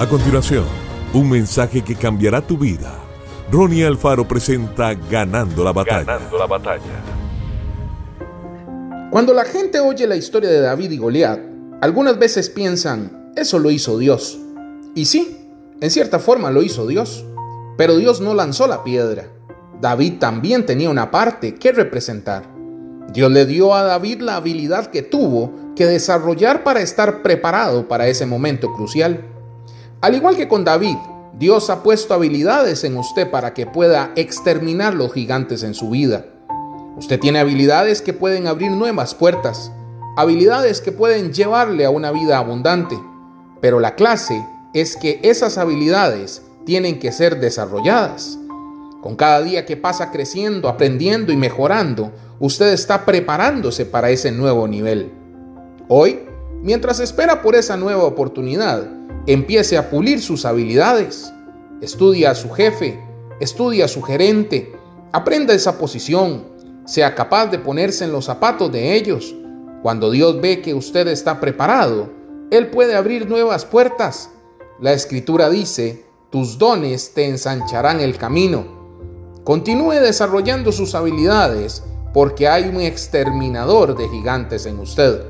A continuación, un mensaje que cambiará tu vida. Ronnie Alfaro presenta Ganando la batalla. Ganando la batalla. Cuando la gente oye la historia de David y Goliat, algunas veces piensan, eso lo hizo Dios. Y sí, en cierta forma lo hizo Dios, pero Dios no lanzó la piedra. David también tenía una parte que representar. Dios le dio a David la habilidad que tuvo que desarrollar para estar preparado para ese momento crucial. Al igual que con David, Dios ha puesto habilidades en usted para que pueda exterminar los gigantes en su vida. Usted tiene habilidades que pueden abrir nuevas puertas, habilidades que pueden llevarle a una vida abundante, pero la clase es que esas habilidades tienen que ser desarrolladas. Con cada día que pasa creciendo, aprendiendo y mejorando, usted está preparándose para ese nuevo nivel. Hoy, mientras espera por esa nueva oportunidad, Empiece a pulir sus habilidades. Estudia a su jefe, estudia a su gerente, aprenda esa posición, sea capaz de ponerse en los zapatos de ellos. Cuando Dios ve que usted está preparado, Él puede abrir nuevas puertas. La escritura dice, tus dones te ensancharán el camino. Continúe desarrollando sus habilidades porque hay un exterminador de gigantes en usted.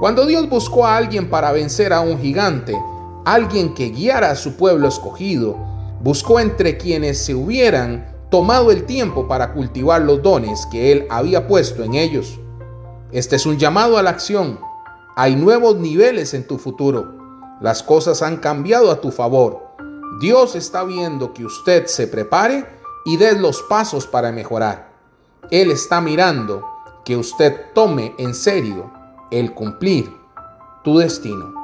Cuando Dios buscó a alguien para vencer a un gigante, alguien que guiara a su pueblo escogido, buscó entre quienes se hubieran tomado el tiempo para cultivar los dones que él había puesto en ellos. Este es un llamado a la acción. Hay nuevos niveles en tu futuro. Las cosas han cambiado a tu favor. Dios está viendo que usted se prepare y dé los pasos para mejorar. Él está mirando que usted tome en serio el cumplir tu destino.